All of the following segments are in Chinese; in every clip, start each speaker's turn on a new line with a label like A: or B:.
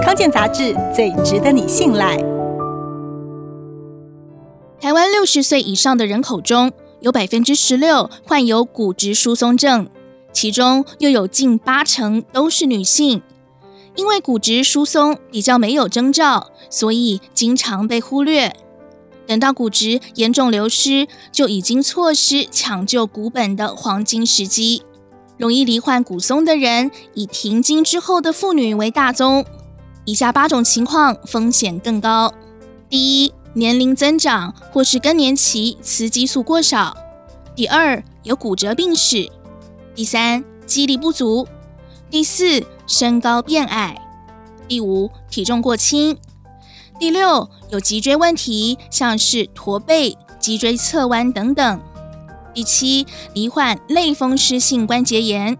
A: 康健杂志最值得你信赖。
B: 台湾六十岁以上的人口中，有百分之十六患有骨质疏松症，其中又有近八成都是女性。因为骨质疏松比较没有征兆，所以经常被忽略。等到骨质严重流失，就已经错失抢救骨本的黄金时机。容易罹患骨松的人，以停经之后的妇女为大宗。以下八种情况风险更高：第一，年龄增长或是更年期雌激素过少；第二，有骨折病史；第三，肌力不足；第四，身高变矮；第五，体重过轻。第六，有脊椎问题，像是驼背、脊椎侧弯等等。第七，罹患类风湿性关节炎。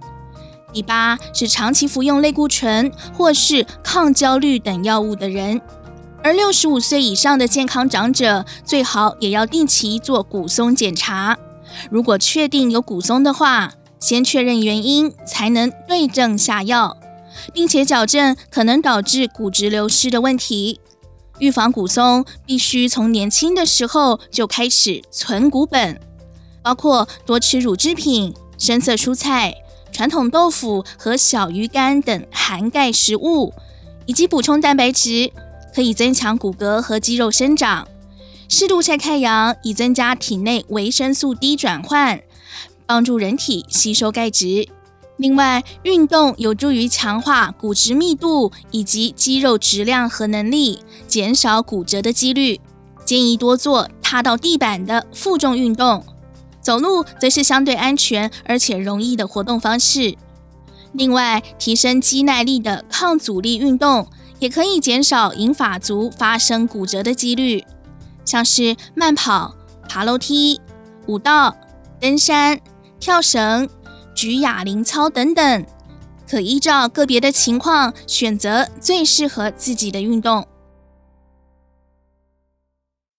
B: 第八，是长期服用类固醇或是抗焦虑等药物的人。而六十五岁以上的健康长者，最好也要定期做骨松检查。如果确定有骨松的话，先确认原因，才能对症下药，并且矫正可能导致骨质流失的问题。预防骨松，必须从年轻的时候就开始存骨本，包括多吃乳制品、深色蔬菜、传统豆腐和小鱼干等含钙食物，以及补充蛋白质，可以增强骨骼和肌肉生长。适度晒太阳，以增加体内维生素 D 转换，帮助人体吸收钙质。另外，运动有助于强化骨质密度以及肌肉质量和能力，减少骨折的几率。建议多做踏到地板的负重运动，走路则是相对安全而且容易的活动方式。另外，提升肌耐力的抗阻力运动也可以减少银发族发生骨折的几率，像是慢跑、爬楼梯、舞蹈、登山、跳绳。举哑铃操等等，可依照个别的情况选择最适合自己的运动。